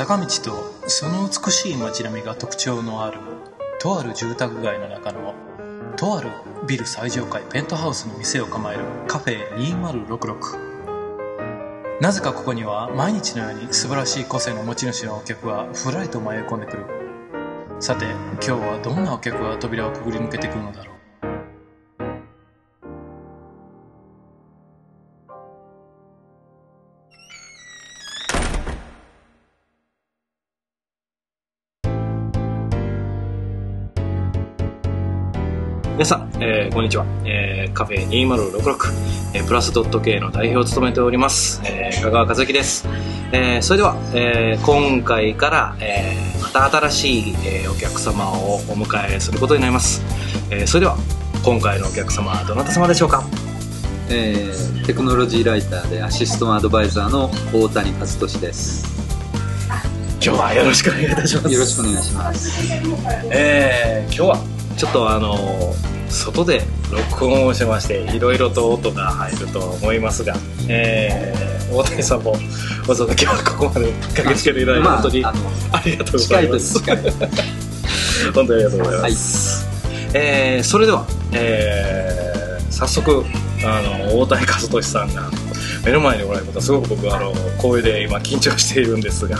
坂道とその美しい街並みが特徴のあるとある住宅街の中のとあるビル最上階ペントハウスの店を構えるカフェ2066なぜかここには毎日のように素晴らしい個性の持ち主のお客がふらりと迷い込んでくる。さて今日はどんなお客が扉をくぐり抜けてくるのだろう。こんにちは、えー、カフェ2066、えー、プラスドット K の代表を務めております、えー、香川和樹です、えー、それでは、えー、今回から、えー、また新しい、えー、お客様をお迎えすることになります、えー、それでは今回のお客様はどなた様でしょうか？えー、テクノロジーライターでアシストアドバイザーの大谷和俊です。今日はよろしくお願いいたします。よろしくお願いします。えー、今日はちょっとあの外で録音をしましていろいろと音が入ると思いますが、えー、大谷さんもわざわざ今日はここまで駆けつけていただいて、本当にありがとうございます。本当にありがとうございます、はい、えー、それでは、えー、早速あの大谷和俊さんが目の前におられることすごく僕あの光栄で今緊張しているんですが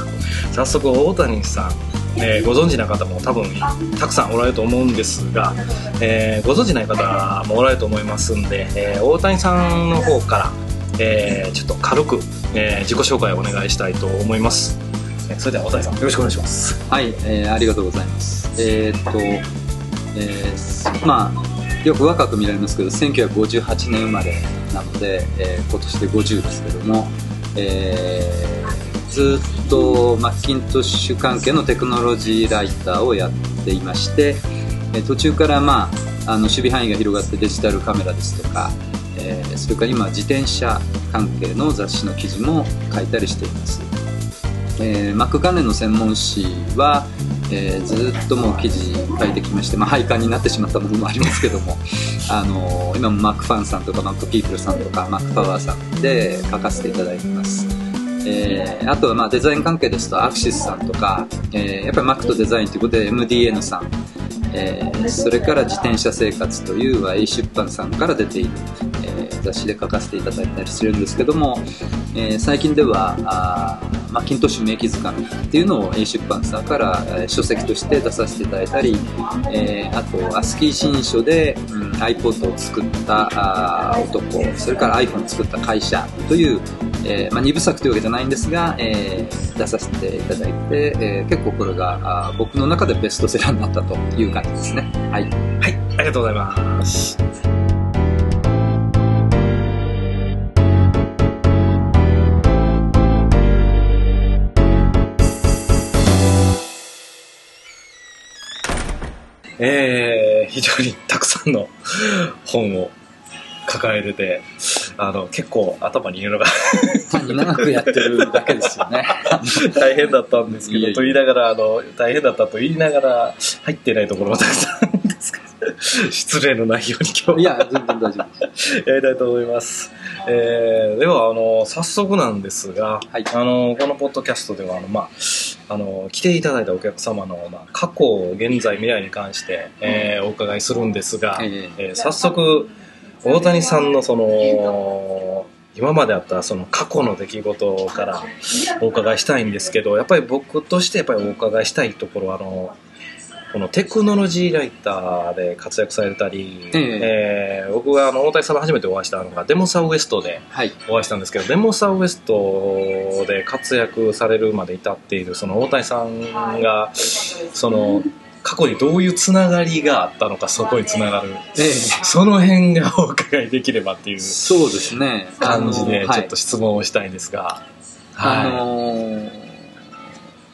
早速大谷さんえー、ご存知な方も多分たくさんおられると思うんですが、えー、ご存知ない方もおられると思いますんで、えー、大谷さんの方から、えー、ちょっと軽く、えー、自己紹介をお願いしたいと思います、え、それでは大谷さんよろしくお願いします。はい、えー、ありがとうございます。えー、っと、えー、まあよく若く見られますけど1958年生まれなので、えー、今年で50ですけども、えー、ずっとマッキントッシュ関係のテクノロジーライターをやっていまして途中からまああの守備範囲が広がってデジタルカメラですとか、えー、それから今自転車関係の雑誌の記事も書いたりしています、えー、マック関連の専門誌は、えー、ずっともう記事書いてきまして、まあ、廃刊になってしまったものもありますけども、あの今もマックファンさんとかマックピープルさんとかマックパワーさんで書かせていただいてます。えー、あとはまあデザイン関係ですとアクシスさんとか、えー、やっぱり Mac とデザインということで MDN さん、えー、それから自転車生活という A 出版さんから出ている、えー、雑誌で書かせていただいたりするんですけども、えー、最近ではあマッキントッシュ名機図鑑っていうのを A 出版さんから、え、書籍として出させていただいたり、えー、あとアスキー新書で、うん、iPod を作ったあ男それから iPhone を作った会社というえーまあ、2部作というわけじゃないんですが、えー、出させていただいて、えー、結構これがあ僕の中でベストセラーになったという感じですね。はい。はい、ありがとうございます。えー、非常にたくさんの本を抱えてて、あの、結構頭にいるのが単に長くやってるだけですよね。大変だったんですけど、と言いながら、あの、大変だったと言いながら、入ってないところもたくさんですけど、失礼のないように今日は。いや、全然大丈夫です。やりたいと思います。えー、では、あの、早速なんですが、はい、あの、このポッドキャストでは、あの、まあ、あの、来ていただいたお客様の、まあ、過去、現在、未来に関して、えー、お伺いするんですが、えー、えー、早速、大谷さんのその今まであったその過去の出来事からお伺いしたいんですけどやっぱり僕としてやっぱりお伺いしたいところはあのこのテクノロジーライターで活躍されたり、えー、えー、僕があの大谷さんと初めてお会いしたのがデモサウエストでお会いしたんですけど、はい、デモサウエストで活躍されるまで至っているその大谷さんがその過去にどういうつながりがあったのかそこにつながる、ええ、その辺がお伺いできればっていうそうですね。感じでちょっと質問をしたいんですが、はい、あのー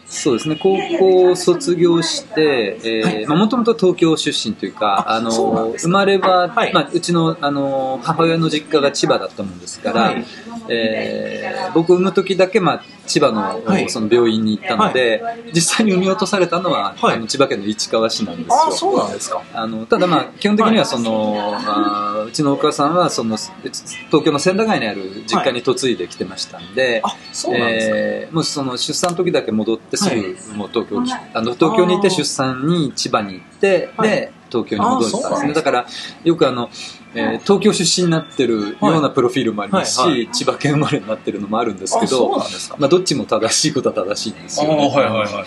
そうですね。高校を卒業して、えー、もともと東京出身というかあの生まれは、はい、まあ、うちのあの母親の実家が千葉だったもんですから、はい、えー、僕産む時だけ、まあ、千葉の,、その病院に行ったので、はい、実際に産み落とされたのは、あの千葉県の市川市なんですよ。そうなんですか。あのただまあ基本的にはその、あうちのお母さんはその東京の千駄ヶ谷にある実家に嫁いできてましたんで、あそうなんですか、えーもうその出産の時だけ戻ってすぐ、はい。もう東京あの東京に行って出産に千葉に行って、はい。で東京に戻ったんですね。だからよくあの、えー東京出身になってるようなプロフィールもありますし、はい。はい。千葉県生まれになってるのもあるんですけどまあ、どっちも正しいことは正しいんですよ、ね、はいは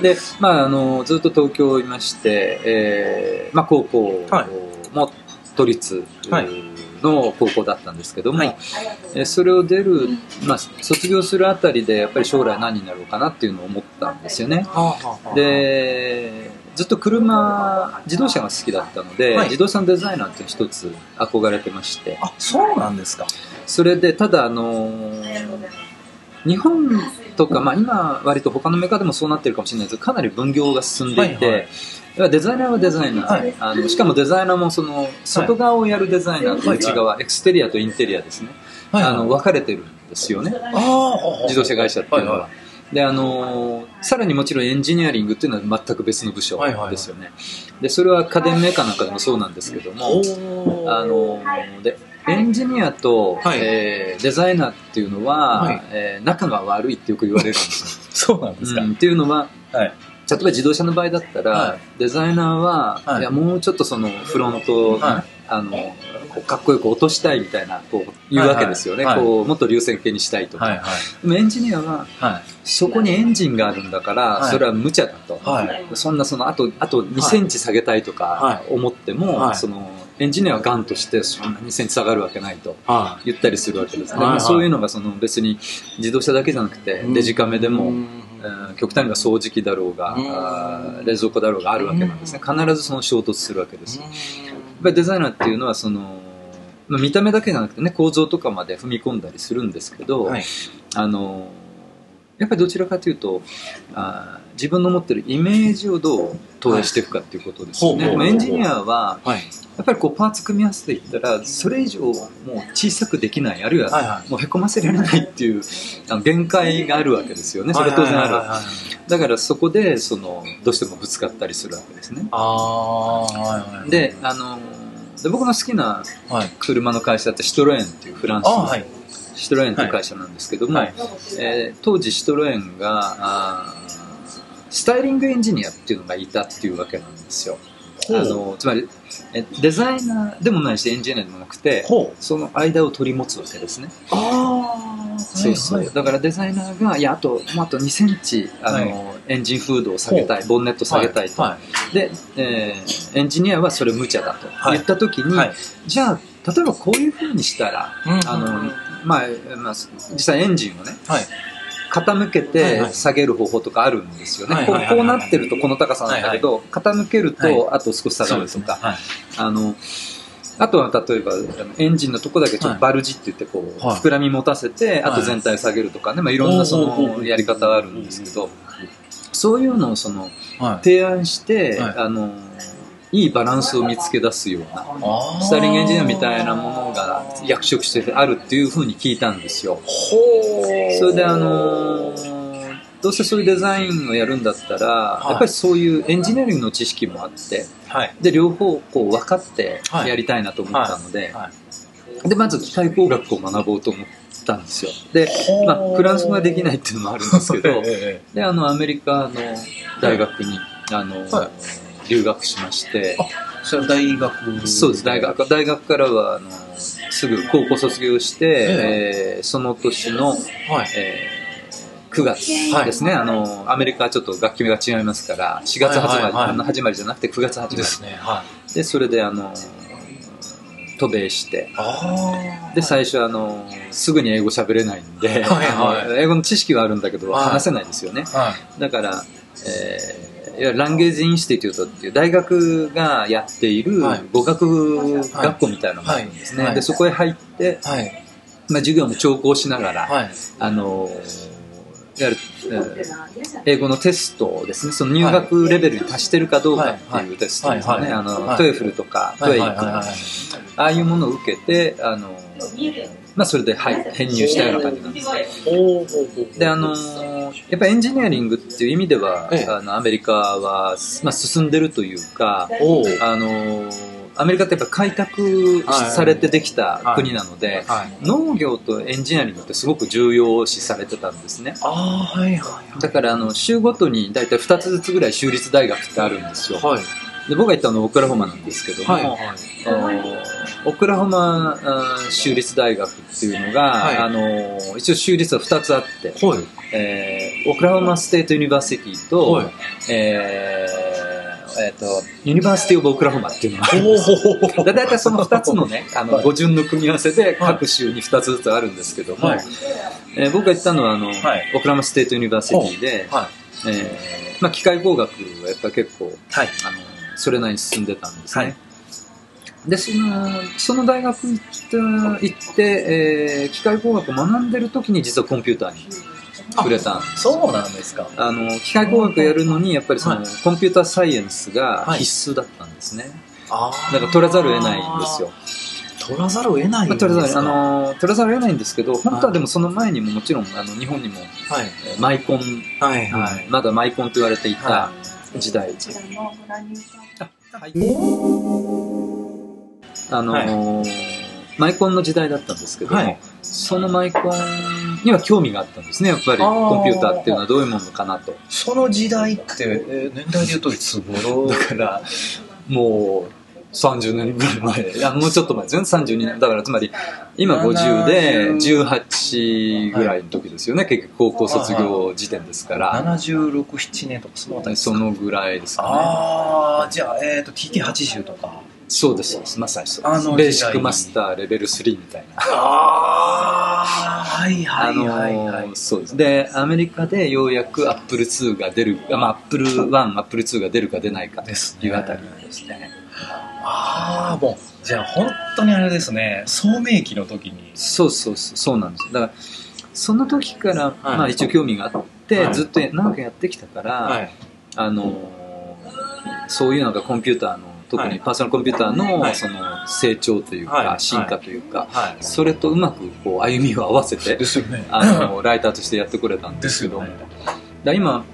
いで、まあ、あのずっと東京いまして、えーまあ、高校はい。も都立はいの高校だったんですけども、はい。えーそれを出る、まあ、卒業するあたりでやっぱり将来何になろうかなっていうのを思ったんですよね。でずっと車自動車が好きだったので、はい。自動車のデザイナーって一つ憧れてまして。あそうなんですか。それでただあのー日本とか、まあ、今割と他のメーカーでもそうなってるかもしれないですけどかなり分業が進んでいて、はいはいデザイナーはデザイナー、はい。あのしかもデザイナーもその外側をやるデザイナーと内側、エクステリアとインテリアですね、はい。あの分かれてるんですよね。自動車会社っていうのは。はいはであのーさらにもちろんエンジニアリングっていうのは全く別の部署はいはいはい。ですよね、でそれは家電メーカーなんかでもそうなんですけども、あのーでエンジニアと、はい。えーデザイナーっていうのは、はい。えー仲が悪いってよく言われるんです そうなんですよ、か、うんっていうのははい例えば自動車の場合だったら、はい。デザイナーは、はい。い、やもうちょっとそのフロントをね、はい。あのかっこよく落としたいみたいなこう言うわけですよね、はいはいこうもっと流線形にしたいとか、はいはい。でもエンジニアははい。そこにエンジンがあるんだから、はい。それは無茶だと、はい。そんなそのあとあと2センチ下げたいとかは思っても、はい。そのエンジニアはガンとしてそんな2センチ下がるわけないとは言ったりするわけですね、はいはい。まあそういうのがその別に自動車だけじゃなくてうん。デジカメでも、極端には掃除機だろうが、うん。冷蔵庫だろうがあるわけなんですね。必ずその衝突するわけです。やっぱりデザイナーっていうのはそのまあ見た目だけじゃなくてね構造とかまで踏み込んだりするんですけど、はい。あのやっぱりどちらかというとあー自分の持ってるイメージをどう投影していくかっていうことですよね、エンジニアははい。やっぱりこうパーツ組み合わせていったらそれ以上もう小さくできないあるいはもうへこませられないっていう限界があるわけですよね。それは当然ある、だからそこでそのどうしてもぶつかったりするわけですね。であので僕の好きなはい。車の会社ってシトロエンっていうフランスのシトロエンという会社なんですけども、はい。えー当時シトロエンがあースタイリングエンジニアっていうのがいたっていうわけなんですよ。あのつまりえデザイナーでもないしエンジニアでもなくてその間を取り持つわけですね。ああそうそう、だからデザイナーがいやあとあと2センチあの、エンジンフードを下げたいボンネット下げたいと、はで、えーエンジニアはそれ無茶だと。はい。言った時に、はい。じゃあ例えばこういうふうにしたら、うん。あのまあまあ、実際エンジンをねはい傾けて下げる方法とかあるんですよね、こうなってるとこの高さなんだけど、傾けるはい。とあと少し下がるとか、はい。あのあとは例えばエンジンのとこだけちょっとバルジって言ってこう、はい。膨らみ持たせて、あと全体下げるとかね、まあ、いろんなそのやり方があるんですけど、そういうのをそのはい。提案して、はい。あのいいバランスを見つけ出すようなスタイリングエンジニアみたいなものが役職してあるっていうふうに聞いたんですよ。それであのーどうせそういうデザインをやるんだったら、い。やっぱりそういうエンジニアリングの知識もあってはい。で両方こう分かってはい。やりたいなと思ったので,、はい。でまず機械工学を学ぼうと思ったんですよ。で、まあ、フランス語ができないっていうのもあるんですけど えであのアメリカの大学に、あのはい留学しましてあそれは大学？そうです。大学大学からはあのすぐ高校卒業して、えーその年の、はい。えー9月ですね、あのアメリカはちょっと学期が違いますから4月始まり,、はいはい。始まりじゃなくて9月始まり。ですね。はでそれであの渡米していあで最初あのすぐに英語喋れないんで、はいはい。英語の知識はあるんだけどはい。話せないですよね、はだから、えーいわゆるランゲージインスティテュートっていう大学がやっているはい。語学学校みたいなのがあるんですね、でそこへ入って、い。はい。まあ、授業も聴講しながら、はい。あのいわゆる、えー英語のテストをですね。その入学レベルに達してるかどうかっていうテストですね、あの、はい。トエフルとか、トエイクとか、ああいうものを受けてあの、まあ、それで、はい、編入したような感じなんですであのやっぱエンジニアリングっていう意味では、ええ。あのアメリカは、まあ、進んでるというかあのアメリカってやっぱ開拓されてできた国なので、農業とエンジニアリングってすごく重要視されてたんですね。あはいはい、だからあの州ごとに大体2つずつぐらい州立大学ってあるんですよ。はい。で僕が行ったのはオクラホマなんですけども、はいはい、オクラホマ州立大学っていうのが、はい、あの一応州立は2つあって、はい、えー、 Oklahoma State University と、はい、えーえーと、 University of Oklahoma っていうのがあるんです。大体その2つのね あの語順の組み合わせで各州に2つずつあるんですけども、はい、えー、僕が行ったのはあの、はい、 Oklahoma State University で、はい。えーまあ、機械工学はやっぱ結構、はい、あのそれなりに進んでたんですね。はい。でそのその大学行った行って、えー、機械工学を学んでる時に実はコンピューターに触れたそうなんですか。あの機械工学やるのにやっぱりその、はい、コンピューターサイエンスが必須だったんですね、はい、だから取らざるを得ないんですよ。取らざるを得ないんですか、まあ、取らざるあの取らざるを得ないんですけど本当はでもその前にももちろんあの日本にも、はい、マイコン、はい。はい、まだマイコンと言われていた時代、はい。あのーはい、マイコンの時代だったんですけども、はい、そのマイコンには興味があったんですねやっぱりコンピューターっていうのはどういうものかなと。その時代って、えー、年代でいうといつ頃だからもう30年ぐらい前。いやもうちょっと前ですよね。32年。だからつまり今50で18ぐらいの時ですよね。結局高校卒業時点ですから。767年とかそのそのぐらいですかね。ああじゃあ、えーと、と TT80 とかそうです。まさにそうです。ベーシックマスターレベル3みたいな。ああはいはいはいはい、そうです。でアメリカでようやくアップル2が出るまあアップル1アップル2が出るか出ないかというあたりですね。ああもうじゃあ本当にあれですね。聡明期の時に。そうそうそうそうなんです。だからその時から、はい、まあ一応興味があって、はい、ずっと長くやってきたから、はい、あのそういうのがコンピューターの特にパーソナルコンピューターのその成長というか進化というかそれとうまくこう歩みを合わせて あのライターとしてやってくれたんですけども。だ今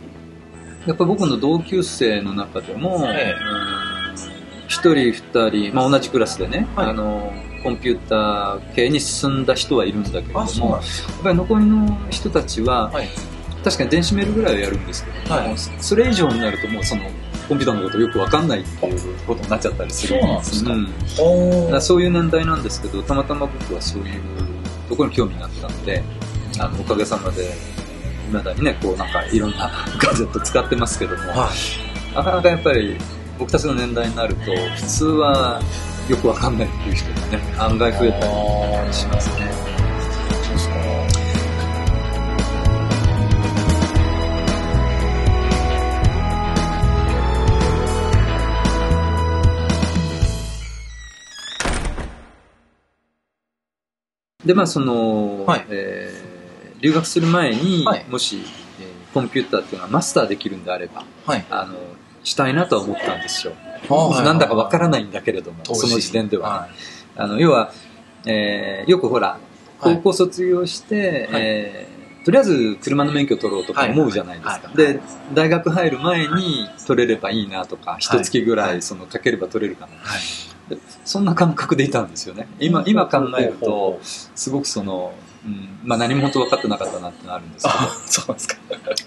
やっぱり僕の同級生の中でも、1人2人、まあ、同じクラスでね、あのコンピューター系に進んだ人はいるんだけれどもやっぱり残りの人たちは、確かに電子メールぐらいはやるんですけども、それ以上になるともうそのコンピューターのことよく分かんないっていうことになっちゃったりするんですそううん、そういう年代なんですけどたまたま僕はそういうところに興味があったのであのおかげさまでいまだにねこうなんかいろんなガジェット使ってますけども、はい、なかなかやっぱり僕たちの年代になると普通はよく分かんないっていう人がね案外増えたりしますね。でまあその、はい、えー、留学する前に、はい、もし、えー、コンピューターっていうのはマスターできるんであれば、はい、あのしたいなとは思ったんですよ、はい、なんだかわからないんだけれども、その時点では、あの要は、えー、よくほら高校卒業して、はい、えー、とりあえず車の免許取ろうとか思うじゃないですか、で大学入る前に取れればいいなとか一月ぐらいそのかければ取れるかな、そんな感覚でいたんですよね。今今考えるとすごくその、うんまあ、何も本当分かってなかったなってのあるんですけど。そうですか。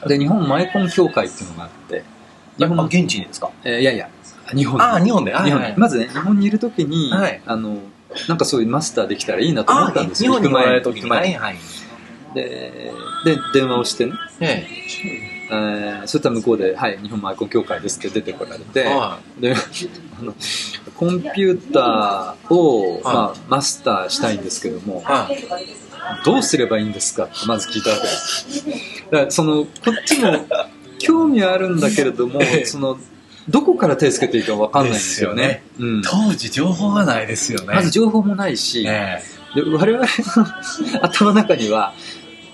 で日本マイコン協会っていうのがあって日本現地にですか、えー、いやいや日本あ日本で。日本で、まずね日本にいる時に、はい、あのなんかそういうマスターできたらいいなと思ったんですよ。日本に来られる時に、はいはい、でで電話をしてね、えええー、そしたら向こうで「はい日本マイコン協会です」って出てこられて、はい、で あのコンピューターを、はい、まあ、マスターしたいんですけども、はい、どうすればいいんですかってまず聞いたわけです。だからそのこっちも興味はあるんだけれども、そのどこから手つけていいか分かんないんですよね、ね。うん、当時情報がないですよね。まず情報もないし、え。で我々の 頭の中には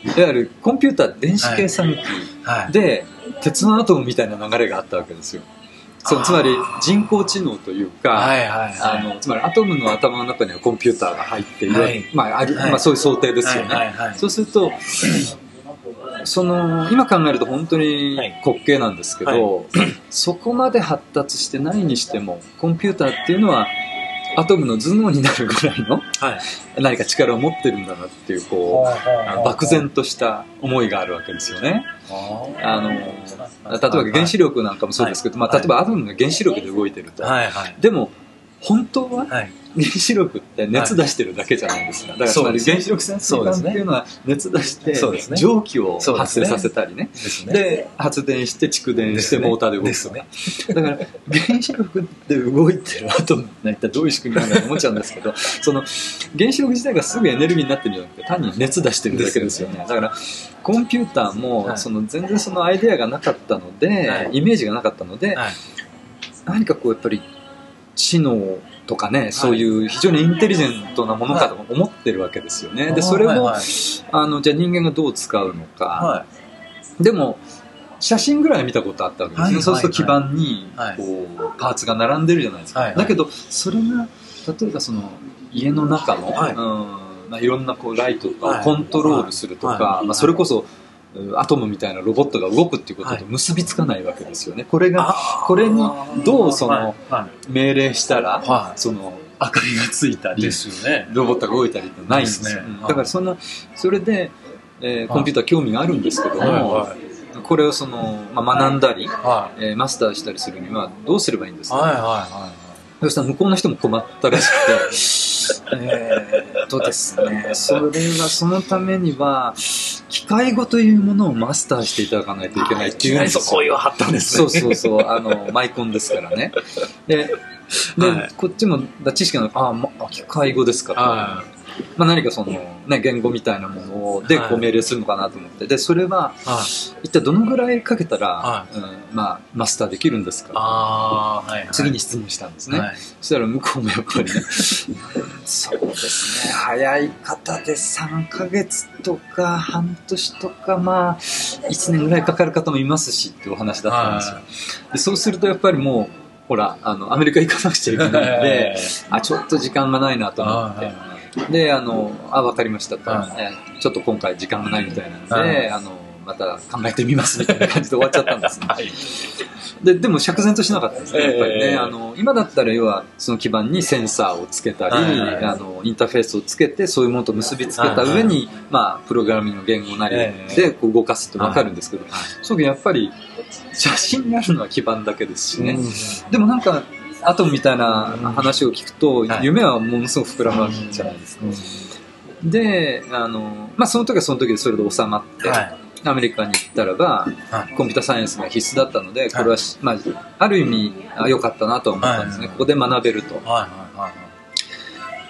いわゆるコンピューター電子計算機で、鉄のアトムみたいな流れがあったわけですよ。そうつまり人工知能というか、あのつまりアトムの頭の中にはコンピューターが入っている、はい、まああるまあ、そういう想定ですよね。はいはいはい、そうするとその今考えると本当に滑稽なんですけど、はい、そこまで発達してないにしてもコンピューターっていうのはアトムの頭脳になるぐらいの、はい、何か力を持ってるんだなっていうこう漠然とした思いがあるわけですよね。あの例えば原子力なんかもそうですけど、まあ、例えばアトムが原子力で動いてると、はいはい、でも本当は、はい原子力って熱出してるだけじゃないですか。だからつまり原子力潜水艦っていうのは熱出して、蒸気を発生させたりね。で、発電して蓄電してモーターで動くとか。だから原子力で動いてるアトムって一体どういう仕組みなんだと思っちゃうんですけど、その原子力自体がすぐエネルギーになってるんじゃなくて単に熱出してるだけですよね。だからコンピューターも、その全然そのアイデアがなかったので、イメージがなかったので、何かこうやっぱり知能とかね、そういう非常にインテリジェントなものかと思ってるわけですよね。で、それを、あの、じゃあ人間がどう使うのか。でも、写真ぐらい見たことあったわけですね。そうすると基板に、こう、パーツが並んでるじゃないですか。だけど、それが、例えばその、家の中の、うん、いろんなこうライトとかをコントロールするとか、まあ、それこそ、アトムみたいなロボットが動くっていうことと結びつかないわけですよね。これが、これにどうその命令したら、その明かりがついたり、ロボットが動いたりってないんですね。だからそんな、それで、えー、コンピューター興味があるんですけども、これをその、まあ、学んだり、えー、マスターしたりするにはどうすればいいんですか、はいはいはいそしたら向こうの人も困ったらしくて、えー、とですね、それはそのためには、機械語というものをマスターしていただかないといけないっていうそこを貼ったんですね。そうそうそう、あの、マイコンですからね。で、で、はい、こっちも知識の、あ、ま、機械語ですかと。まあ、何かその、ね、言語みたいなものでこう命令するのかなと思って、でそれは、一体どのぐらいかけたら、うんまあ、マスターできるんですか、はいはい、次に質問したんですね、はい、そしたら向こうもやっぱりね そうですね。早い方で3か月とか半年とかまあ1年ぐらいかかる方もいますしっていうお話だったんですよ。でそうするとやっぱりもうほらあのアメリカ行かなくちゃいけないんであちょっと時間がないなと思って。で、あの、あ、わかりましたと、はい、ちょっと今回時間がないみたいなので、はい、あの、また考えてみます。みたいな感じで終わっちゃったんですね。はい、ででも釈然としなかったですね、やっぱりね。えー、あの今だったら要はその基板にセンサーをつけたり、はいはい、あのインターフェースをつけてそういうものと結びつけた上に、はい。はい、まあ、プログラミングの言語なりでこう動かすって分かるんですけど、はい。はい、そうやっぱり写真にあるのは基板だけですしね。うん、でもなんかアトムみたいな話を聞くと、夢はものすごく膨らむわけじゃないですか。で、あの、まあ、その時はその時でそれで収まって、アメリカに行ったらば、コンピュータサイエンスが必須だったので、これは、まあ、ある意味良かったなと思ったんですね。ここで学べると。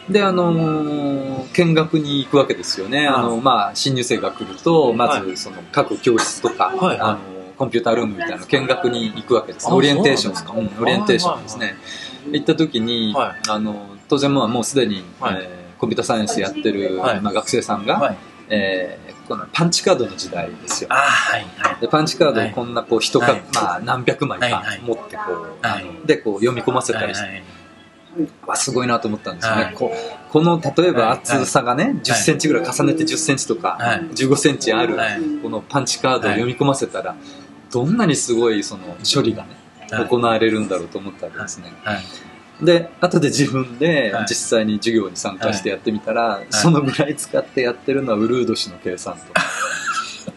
で、あの見学に行くわけですよね。あの、まあ、新入生が来ると、まず、その、各教室とか、あのコンピュータールームみたいな見学に行くわけです。オリエンテーションですか、うん、オリエンテーションですね。行った時に、はい、あの、当然もうすでに、はい、えー、コンピューターサイエンスやってる、はい、まあ、学生さんが、はい、えー、このパンチカードの時代ですよ。はいはい、でパンチカードをこんなこう人か、まあ、何百枚か持ってこう、あのでこう読み込ませたりして。わすごいなと思ったんですよね、はい、ここの例えば厚さがね、はい、1 0ンチぐらい重ねて1 0ンチとか、はい、1 5ンチある、このパンチカードを読み込ませたら、どんなにすごいその処理がね、行われるんだろうと思ったわけですね。で後で自分で実際に授業に参加してやってみたら、そのぐらい使ってやってるのはウルード氏の計算と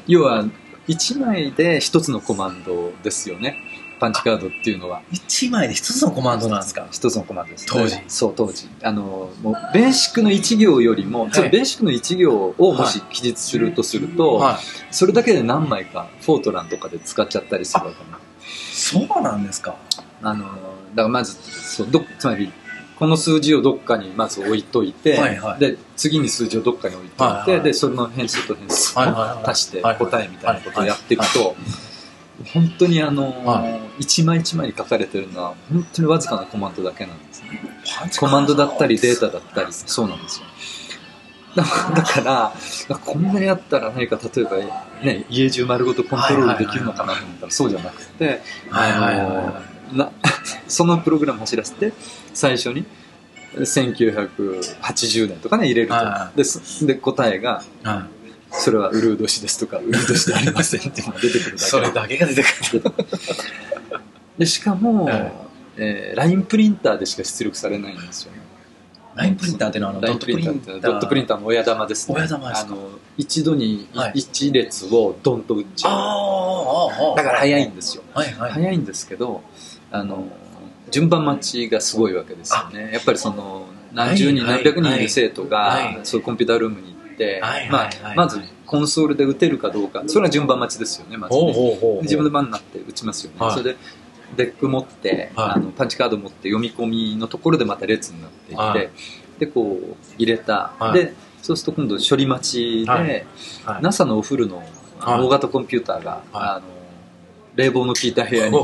要は1枚で1つのコマンドですよねパンチカードっていうのは。1枚で1つのコマンドなんですか？1つのコマンドです、ね、当時。そう当時。あのもうベーシックの1行よりも、はい、ベーシックの1行をもし記述するとすると、はい、それだけで何枚かフォートランとかで使っちゃったりするわけな。そうなんですか。あのだからまずそうどつまりこの数字をどっかにまず置いといて、はいはい、で次に数字をどっかに置いといて、はいはい、でその変数と変数を足して答えみたいなことをやっていくと、本当にあの、はい、一枚一枚に書かれてるのは本当にわずかなコマンドだけなんですね。コマンドだったりデータだったり。そうなんですよ。だから、こんなにあったら何か例えば、ね、家中丸ごとコントロールできるのかなと思ったらそうじゃなくて、な そのプログラム走らせて最初に1980年とかね入れると、でで答えが、それはウルード氏ですとか、ウルード氏でありませんっていうのが出てくるだけ。それだけが出てくる。でしかも、はい、えー、ラインプリンターでしか出力されないんですよね。ラインプリンターっていうのはあのラインプリンタードットプリンター。の親玉ですね。親玉ですか？あの一度にはい。一列をドンと打っちゃう、ああだから早いんですよ。はいはい。早いんですけどあの順番待ちがすごいわけですよね。やっぱりその何十人、はい何百人いる生徒が、はい。そういうコンピュータールームにて、はいまはいはいあ、まずコンソールで打てるかどうかそれは順番待ちですよねまずね。自分の番になって打ちますよね、はい。それでデック持って、はい。あのパンチカード持って読み込みのところでまた列になっていって、はい。でこう入れた、はい。でそうすると今度処理待ちで、NASA のお風呂のはい。大型コンピューターが、はい。あの冷房の効いた部屋に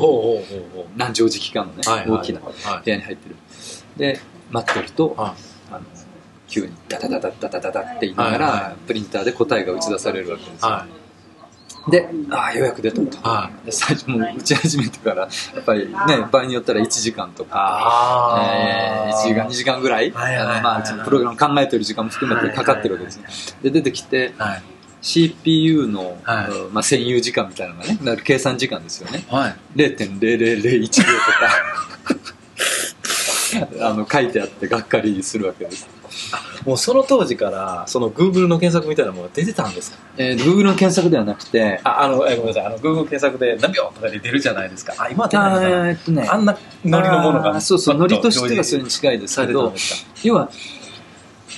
何畳時間のね、大きな部はい屋に入ってる。で待ってると、はい。あの急にダダダダダダダダって言いながら、プリンターで答えが打ち出されるわけですよ、はでああようやく出た。と、いはい。で最初もう打ち始めてからやっぱりね場合によったら1時間とか、あえー、1時間2時間ぐらい、はいはいはい。あのまあ、そのプログラム考えてる時間も含めてかかってるわけですね、で出てきてはい。CPU の、はい。うんまあ、占有時間みたいなのがねだ計算時間ですよね。はい。0.0001秒とか あの書いてあってがっかりするわけです、もうその当時からその Google の検索みたいなものが出てたんですか？えー、Google の検索ではなくてああのえごめんなさい。あの Google 検索で何秒とかで出るじゃないですか。あ今は出ないのかな？えーっとね。あんなノリのものがそうそうノリとしてはそれにに近いですさけど要は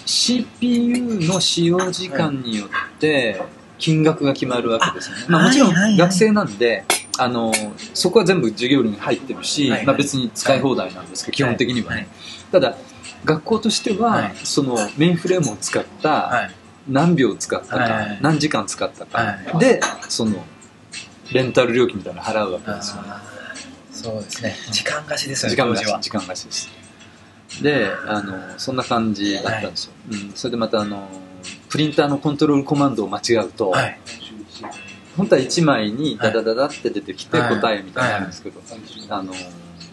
CPU の使用時間によって金額が決まるわけですね、まあ、もちろん学生なんであのそこは全部授業料に入ってるし、まあ、別に使い放題なんですけど、基本的にはね、はいただ学校としては、はい。そのメインフレームを使ったはい。何秒使ったか、はい。はい何時間使ったか、はい。でそのレンタル料金みたいなの払うわけですよね。そうですね。時間貸しですよね時間貸し時間貸しです。であのそんな感じだったんですよ、うん、それでまたあのプリンターのコントロールコマンドを間違うと、はい。本当は1枚にダダダダって出てきてはい。答えみたいなのあるんですけど、あの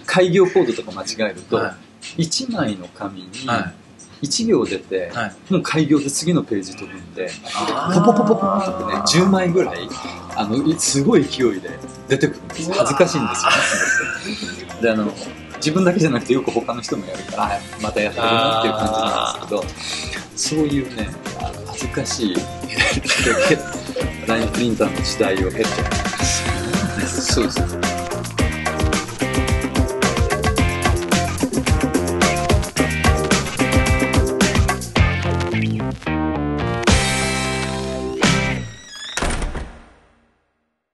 開業コードとか間違えると、は1枚の紙には1行出て、いはい。もう開業で次のページ飛ぶんであポポポポポポってね10枚ぐらいあのいすごい勢いで出てくるんです恥ずかしいんですよ。ねであの自分だけじゃなくてよく他の人もやるからあまたやってるなっていう感じなんですけどそういうね恥ずかしい ラインプリンターの時代を経て。そうです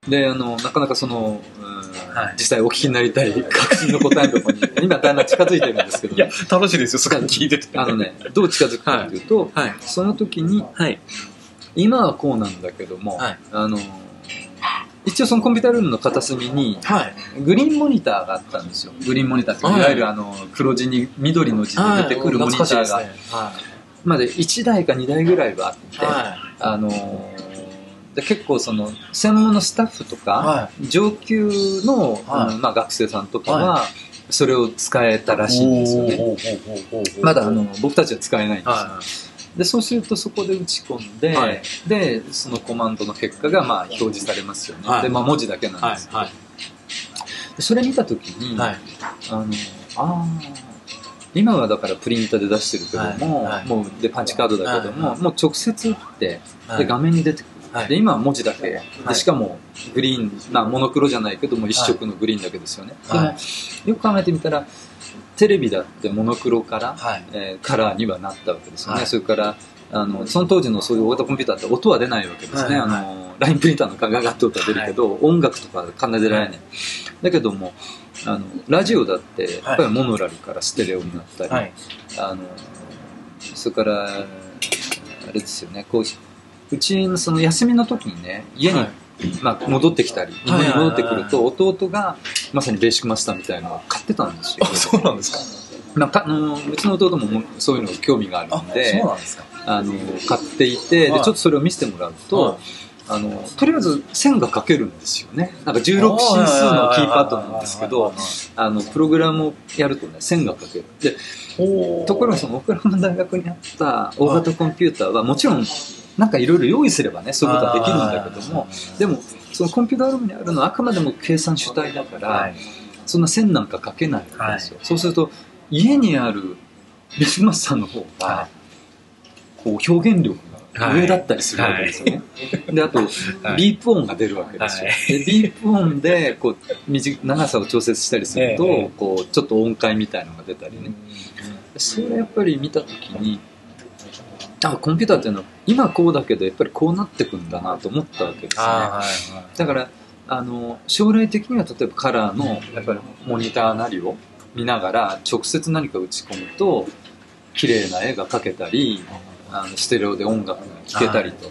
であのなかなかその、うんはい。実際お聞きになりたい 確信の答えのところに 今だんだん近づいてるんですけど、いや楽しいですよすごい聞いてて。あのねどう近づくかというと、はい。その時にはい。今はこうなんだけども、はい。あの一応そのコンピュータールームの片隅にはい。グリーンモニターがあったんですよ。グリーンモニターっていはい。わゆるあの黒字に緑の字で出てくるモニターが、はい。まで1台か2台ぐらいはあって、はあので結構その専門のスタッフとか、は上級の、はい。あのまあ、学生さんとかは、それを使えたらしいんですよね。まだあの僕たちは使えないんですよ、はでそうするとそこで打ち込んで、はい。でそのコマンドの結果がまあ表示されますよね、はい。でまあ、文字だけいなんです、はいはい。でそれ見た時に、はい。あのあー今はだからプリンターで出してるけども,、もうでパンチカードだけども、はい。もう直接打って、はい。で画面に出てくる、はい。で今は文字だけ、はい。でしかもグリーン、まあ、モノクロじゃないけども一色のグリーンだけですよね、はい。でもよく考えてみたらテレビだってモノクロから、はい。えーカラーにはなったわけですよね、はい。それからあのその当時のそういう大型コンピューターって音は出ないわけですね、あのラインプリンターのガガガッと音は出るけど、音楽とか奏でられない、だけどもあのラジオだってやっぱりモノラルからステレオになったり、はい。あのそれからあれですよね。こううちのその休みの時にね家に、はい。まあ、戻ってきたり日本に戻ってくるとは弟がまさにベーシックマスターみたいなのを買ってたんですよ。あそうなんですか。まあかあのうちの弟もそういうの興味があるあんでそうなんですか。あの買っていて、ではい。ちょっとそれを見せてもらうと、はい。あのとりあえず線が書けるんですよね。なんか16進数のキーパッドなんですけどあのプログラムをやるとね線が書ける。でところがそのオクラホマ大学にあった大型コンピューターはもちろんなんかいろいろ用意すればねそういうことはできるんだけどもでもそのコンピュータールームにあるのはあくまでも計算主体だから、はい。そんな線なんか書けないわけですよ、そうすると家にあるビスマスさんの方が、こう表現力が上だったりするわけですよね。で、あと、ビープ音が出るわけですよ。でビープ音で、こう、長さを調節したりすると、こう、ちょっと音階みたいのが出たりね。それやっぱり見たときに、あコンピューターっていうのは今こうだけどやっぱりこうなってくんだなと思ったわけですね、はいはい、だからあの将来的には例えばカラーのやっぱりモニターなりを見ながら直接何か打ち込むと綺麗な絵が描けたりあのステレオで音楽が聴けたりと。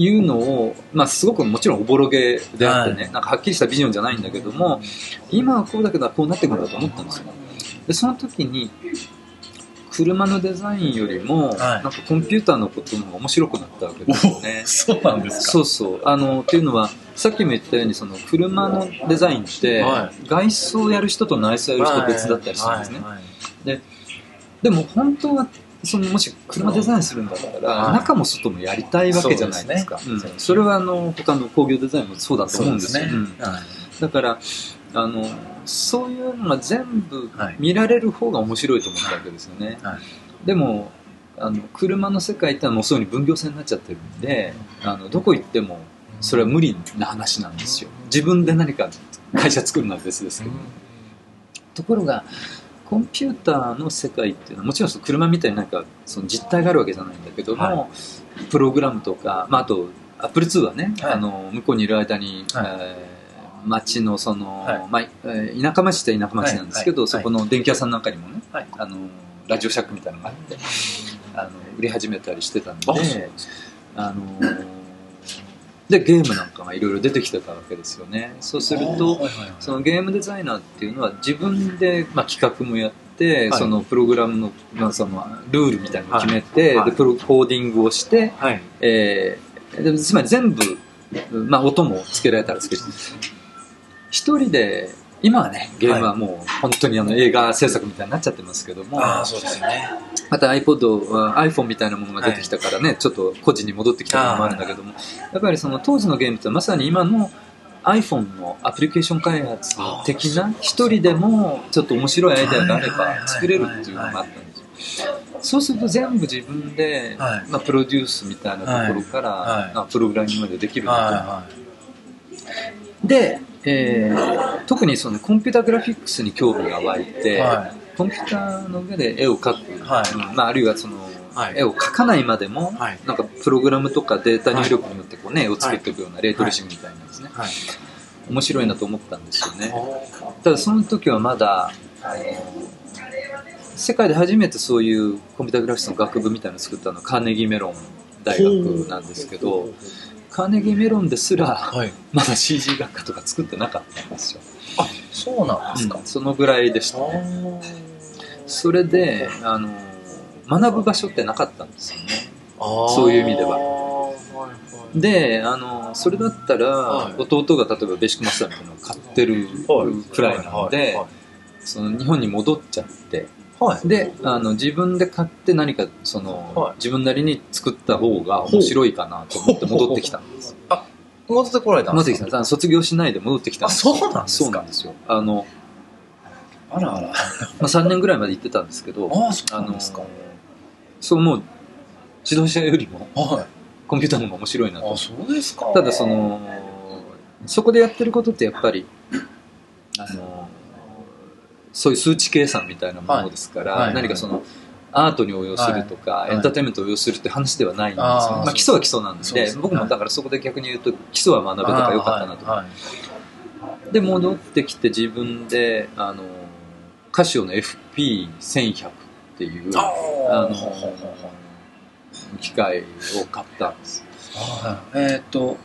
いうのを、まあ、すごくもちろんおぼろげであってね、はい、なんかはっきりしたビジョンじゃないんだけども今はこうだけどこうなってくるんだと思ったんですよ。でその時に車のデザインよりも、はい、なんかコンピューターのことの方が面白くなったわけですよね。そうなんですかそうそう。あの、っていうのは、さっきも言ったように、その車のデザインって、外装をやる人と内装をやる人別だったりするんですね。で、でも本当は、そのもし車デザインするんだったら、中も外もやりたいわけじゃないですか。そ、ねうん、それはあの他の工業デザインもそうだと思うんですよ。ねうん、だから、あのそういうのが全部見られる方が面白いと思ったわけですよね、はい、でもあの車の世界ってのはもうそういうに分業制になっちゃってるんであのどこ行ってもそれは無理な話なんですよ。自分で何か会社作るのは別ですけど、ところがコンピューターの世界っていうのはもちろん車みたいになんかその実態があるわけじゃないんだけども、はい、プログラムとか、まあ、あとアップル2はね、はい、あの向こうにいる間に、はい、えー町のその、はい、まあ、田舎町って田舎町なんですけど、はい、そこの電気屋さんなんかにもね、はい、あのラジオシャックみたいなのがあってあの売り始めたりしてたんであのでゲームなんかがいろいろ出てきてたわけですよね。そうすると、そのゲームデザイナーっていうのは自分で、まあ、企画もやって、そのプログラムの,、まあ、そのルールみたいなのを決めて、でプロコーディングをして、はい、えー、でつまり全部まあ、音もつけられたらつけて一人で今はねゲームはもう本当にあの映画制作みたいになっちゃってますけども、あそうですね、また iPod、iPhone みたいなものが出てきたからね、はい、ちょっと個人に戻ってきたのもあるんだけども、やっぱりその当時のゲームってまさに今の iPhone のアプリケーション開発的な一人でもちょっと面白いアイデアがあれば作れるっていうのがあったんですよ。そうすると全部自分で、はい、まあ、プロデュースみたいなところから、はい。はい、プログラミングまでできるので、えー、特にそのコンピュータグラフィックスに興味が湧いて、コンピューターの上で絵を描く、まあ、あるいはその、絵を描かないまでも、なんかプログラムとかデータ入力によってこう、ね、絵を作っていくようなレートレシムみたいなんですね、面白いなと思ったんですよね。ただその時はまだ世界で初めてそういうコンピュータグラフィックスの学部みたいなのを作ったのはカーネギーメロン大学なんですけどカーネギーメロンですら、まだ CG 学科とか作ってなかったんですよ。あそうなんですか、うん、そのぐらいでしたね。それであの学ぶ場所ってなかったんですよね。そういう意味では。であのそれだったら、はい、弟が例えばベーシックマスターみたいなのを買ってるくらいなので、その日本に戻っちゃってはい、であの自分で買って何かその、はい、自分なりに作った方が面白いかなと思って戻ってきたんです。あ戻ってこられたんですか？戻ってきた。卒業しないで戻ってきたんですあそうなんですか？そうなんですよ。あのあらあら、まあ、3年ぐらいまで行ってたんですけどあそうなんですか。そうもう自動車よりも、はい、コンピューターの方が面白いなと。あそうですか。ただそのそこでやってることってやっぱりあのそういう数値計算みたいなものですから、何かそのアートに応用するとか、エンターテインメントを応用するって話ではないんですよ、ね、まあ、基礎は基礎なんで、ね、僕もだからそこで逆に言うと基礎は学べたからよかったなと、で戻ってきて自分であのカシオの FP1100 っていうあの機械を買ったんです、えー、っと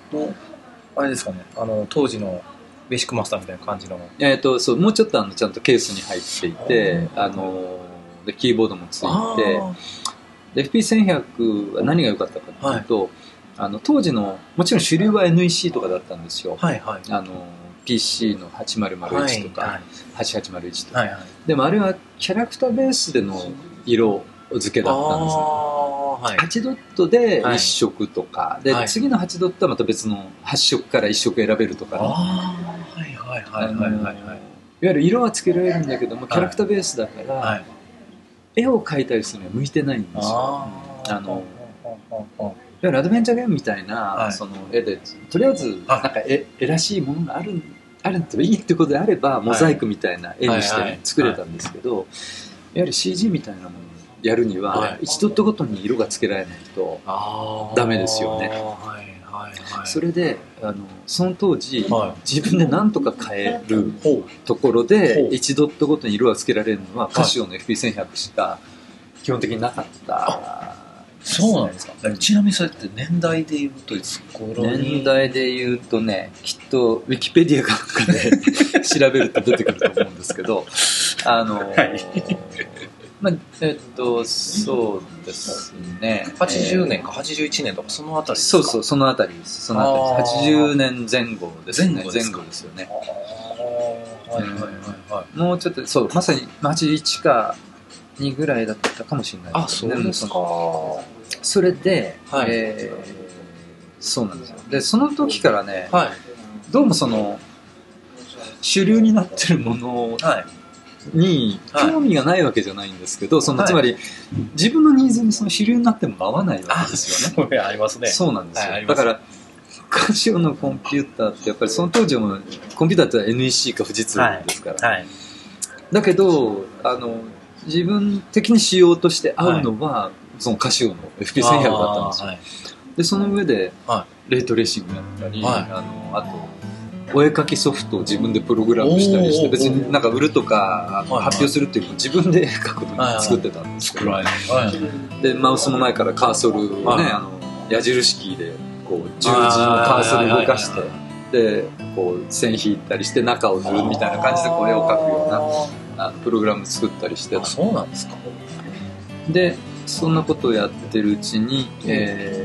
あれですかね。あの当時のベーシックマスターみたいな感じの。えっ、ー、とそうもうちょっとあのちゃんとケースに入っていてあのでキーボードもついてで FP1100 は何が良かったかというと、はい、あの当時のもちろん主流は NEC とかだったんですよ、はいはい、あの PC の8001とか、はい8801とか、はいはい、でもあれはキャラクターベースでの色付けだったんです。ね、はい、8ドットで1色とか、で、次の8ドットはまた別の8色から1色選べるとか、はいはいはいはいはい、いわゆる色はつけられるんだけどもキャラクターベースだから、絵を描いたりするには向いてないんですよ。あのいわゆるアドベンチャーゲームみたいな、はい、その絵でとりあえずなんか絵絵らしいものがあるあるといいってことであればモザイクみたいな絵にして作れたんですけど、やはり CG みたいなものをやるには、1ドットごとに色がつけられないとダメですよね。それであのその当時、はい、自分で何とか変えるところで1ドットごとに色がつけられるのはカシオの FP1100 しか基本的になかった。そうなんですか。ちなみにそれって年代で言うといつ頃年代で言うとねきっとウィキペディアかなんかで 調べると出てくると思うんですけどあの、はい、まあ、えっとそうですね。80年か81年とかそのあたりそうそうそのあたりです。そのあたり80年前後ですね。前後ですよね。はいはいはいはい、もうちょっとそうまさに81か2ぐらいだったかもしれないですね。あそうですか。それで、はい、えー、そうなんですよ。でその時からね、はい、どうもその主流になってるものに興味がないわけじゃないんですけど、そのつまり自分のニーズにその主流になっても合わないわけですよね。ありますね。そうなんですよ。はい、だからカシオのコンピューターってやっぱりその当時もコンピューターって NEC か富士通ですから、はい、だけどあの自分的に仕様として合うのは、そのカシオの FP1100 だったんですよ。でその上で、レートレーシングやったり、あのあとお絵描きソフトを自分でプログラムしたりして別になんか売るとか発表するっていうの自分で描くことに作ってたんですけど、でマウスの前からカーソルをね、あの矢印キーでこう十字のカーソル動かしてでこう線引いたりして中を塗るみたいな感じでこう絵を描くようなあのプログラム作ったりしてそうなんですか。でそんなことをやってるうちに、えー、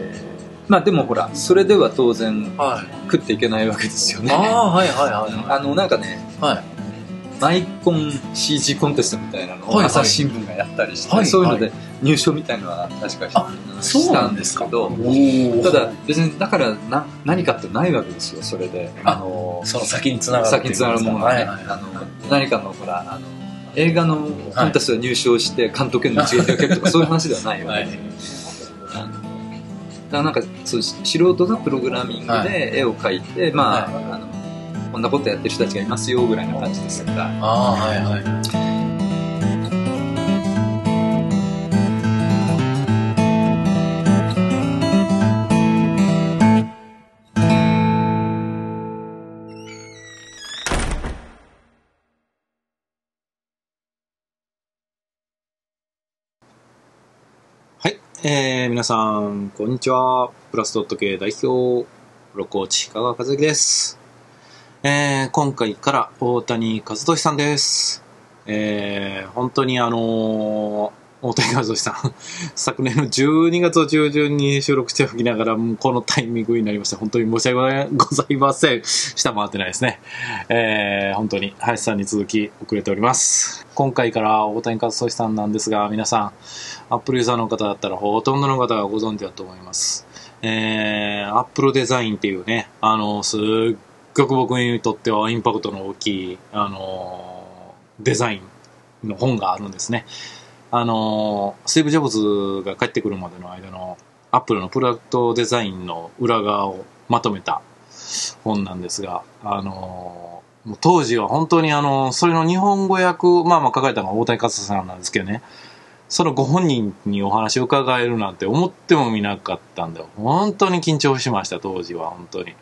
まあでもほらそれでは当然、はい、食っていけないわけですよね。ああはいはいはい、はい、あのなんかね、はい、マイコン CG コンテストみたいなのを朝日新聞がやったりして、はいはい、そういうので入賞みたいなのは確かしたんですけどただ別にだからな何かってないわけですよそれで。あのその先につながる先につながるものがね、はいはい、あの何かのほらあの映画のコンテストで入賞して監督への一撃を受けるとかそういう話ではないわけです、からなんかそう素人がプログラミングで絵を描いて、はい、まあはい、あのこんなことやってる人たちがいますよぐらいな感じですが。あはいはいえー、皆さん、こんにちは。プラスドット系代表、プロコーチ、香川和之です。えー、今回から大谷和俊さんです。えー、本当にあのー、大谷和俊さん、昨年の12月中旬に収録しておきながら、もうこのタイミングになりました。本当に申し訳ございません。下回ってないですね。えー、本当に、林さんに続き遅れております。今回から大谷和俊さんなんですが、皆さん、アップルユーザーの方だったらほとんどの方がご存知だと思います。えー、アップルデザインっていうね、あの、すっごく僕にとってはインパクトの大きい、あの、デザインの本があるんですね。あのスティーブ・ジョブズが帰ってくるまでの間のアップルのプロダクトデザインの裏側をまとめた本なんですが、あの当時は本当にあのそれの日本語訳、まあまあ書かれたのが大谷勝さんなんですけどね、そのご本人にお話を伺えるなんて思ってもみなかったんだよ。本当に緊張しました、当時は、本当に。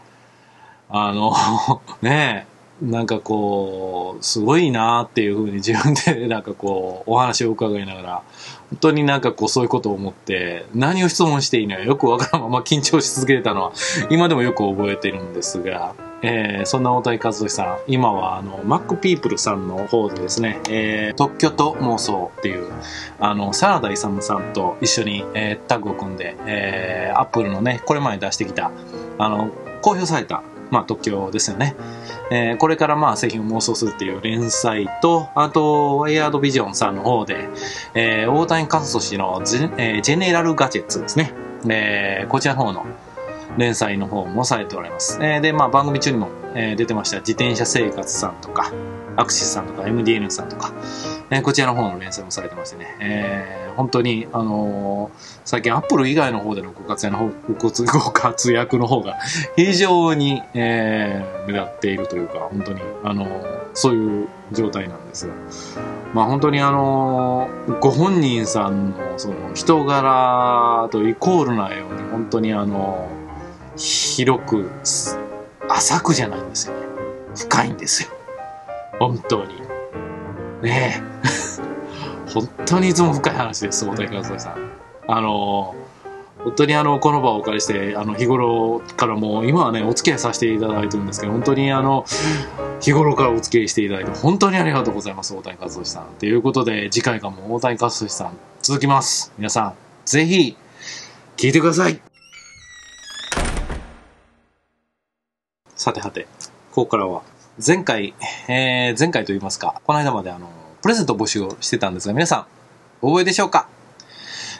あの、ねえ、なんかこう、すごいなっていうふうに自分でなんかこう、お話を伺いながら、本当になんかこうそういうことを思って、何を質問していいのかよくわからん。まま緊張し続けてたのは、今でもよく覚えてるんですが、えー、そんな大谷和俊さん、今はあの、マックピープルさんの方でですね、えー、特許と妄想っていう、あの、サラダイサムさんと一緒に、えー、タッグを組んで、えー、アップルのね、これまで出してきた、あの、公表されたまあ、特許ですよね。えー、これからまあ製品を妄想するっていう連載と、あと、ワイヤードビジョンさんの方で、えー、大谷和俊のジ,、えー、ジェネラルガジェッツですね。えー、こちらの方の、連載の方もされておられます。えー、で、まあ、番組中にも、えー、出てました自転車生活さんとか、アクシスさんとか MDN さんとか、えー、こちらの方の連載もされてましてね、えー、本当に、あのー、最近アップル以外の方でのご活躍の方、ご活躍の方が非常に、えー、目立っているというか、本当に、あのー、そういう状態なんですが、まあ本当にあのー、ご本人さんのその人柄とイコールなように、本当にあのー、広く、浅くじゃないんですよね。深いんですよ。本当に。ねえ。本当にいつも深い話です、大谷和也さん。あの、本当にあの、この場をお借りして、あの、日頃からも、今はね、お付き合いさせていただいてるんですけど、本当にあの、日頃からお付き合いしていただいて、本当にありがとうございます、大谷和義さん。ということで、次回からも大谷和義さん、続きます。皆さん、ぜひ、聞いてください。さてはて、ここからは、前回、えー、前回と言いますか、この間まであの、プレゼント募集をしてたんですが、皆さん、覚えでしょうか？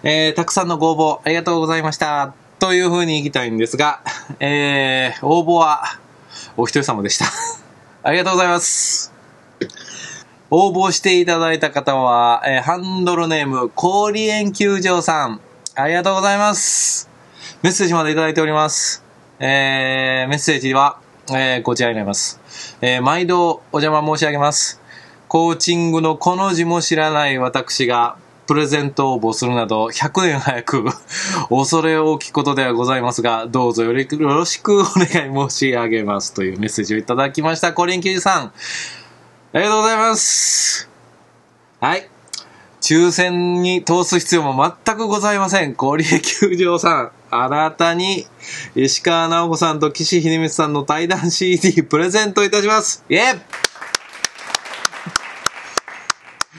えー、たくさんのご応募ありがとうございました。という風に行きたいんですが、えー、応募はお一人様でした。ありがとうございます。応募していただいた方は、えー、ハンドルネーム、氷園球場さん。ありがとうございます。メッセージまでいただいております。えー、メッセージは、えー、こちらになります。えー、毎度お邪魔申し上げます。コーチングのこの字も知らない私が、プレゼント応募するなど、100年早く 恐れ多きいことではございますが、どうぞよろしくお願い申し上げますというメッセージをいただきました。コリンキュさん。ありがとうございます。はい。抽選に通す必要も全くございません。氷球場さん。新たに、石川直子さんと岸秀光さんの対談 CD プレゼントいたします。イェ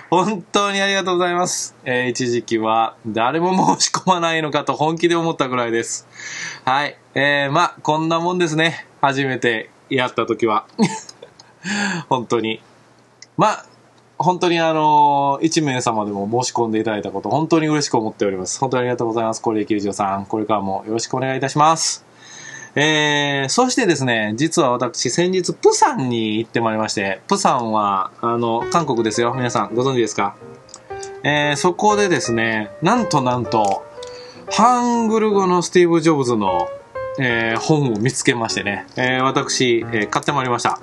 本当にありがとうございます。えー、一時期は誰も申し込まないのかと本気で思ったぐらいです。はい。えー、まあ、こんなもんですね。初めてやった時は。本当に。まあ、本当にあのー、1名様でも申し込んでいただいたこと、本当に嬉しく思っております。本当にありがとうございます。これ球場さん。これからもよろしくお願いいたします。えー、そしてですね、実は私、先日、プサンに行ってまいりまして、プサンは、あの、韓国ですよ。皆さん、ご存知ですか？えー、そこでですね、なんとなんと、ハングル語のスティーブ・ジョブズの、えー、本を見つけましてね、えー、私、えー、買ってまいりました。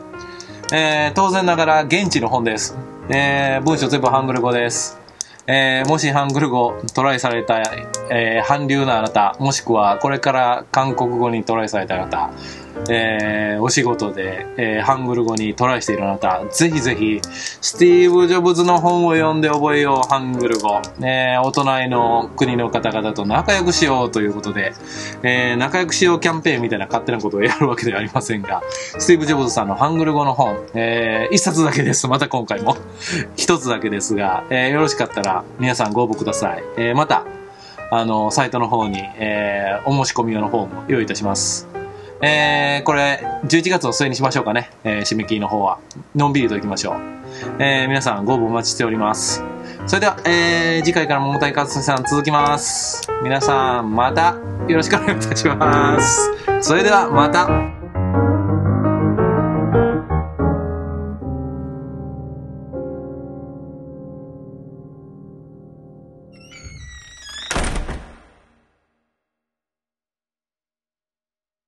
えー、当然ながら現地の本です。えー、文章全部ハングル語です。えー、もしハングル語トライされた、えー、韓流のあなた、もしくはこれから韓国語にトライされたあなた、えー、お仕事で、えー、ハングル語にトライしているあなた、ぜひぜひ、スティーブ・ジョブズの本を読んで覚えよう、ハングル語。えー、お隣の国の方々と仲良くしようということで、えー、仲良くしようキャンペーンみたいな勝手なことをやるわけではありませんが、スティーブ・ジョブズさんのハングル語の本、えー、一冊だけです。また今回も。一つだけですが、えー、よろしかったら皆さんご応募ください。えー、また、あの、サイトの方に、えー、お申し込み用の方も用意いたします。えー、これ、11月の末にしましょうかね。えー、締め切りの方は。のんびりといきましょう。えー、皆さんご応募お待ちしております。それでは、えー、次回から桃谷和さん続きます。皆さん、またよろしくお願いいたします。それでは、また。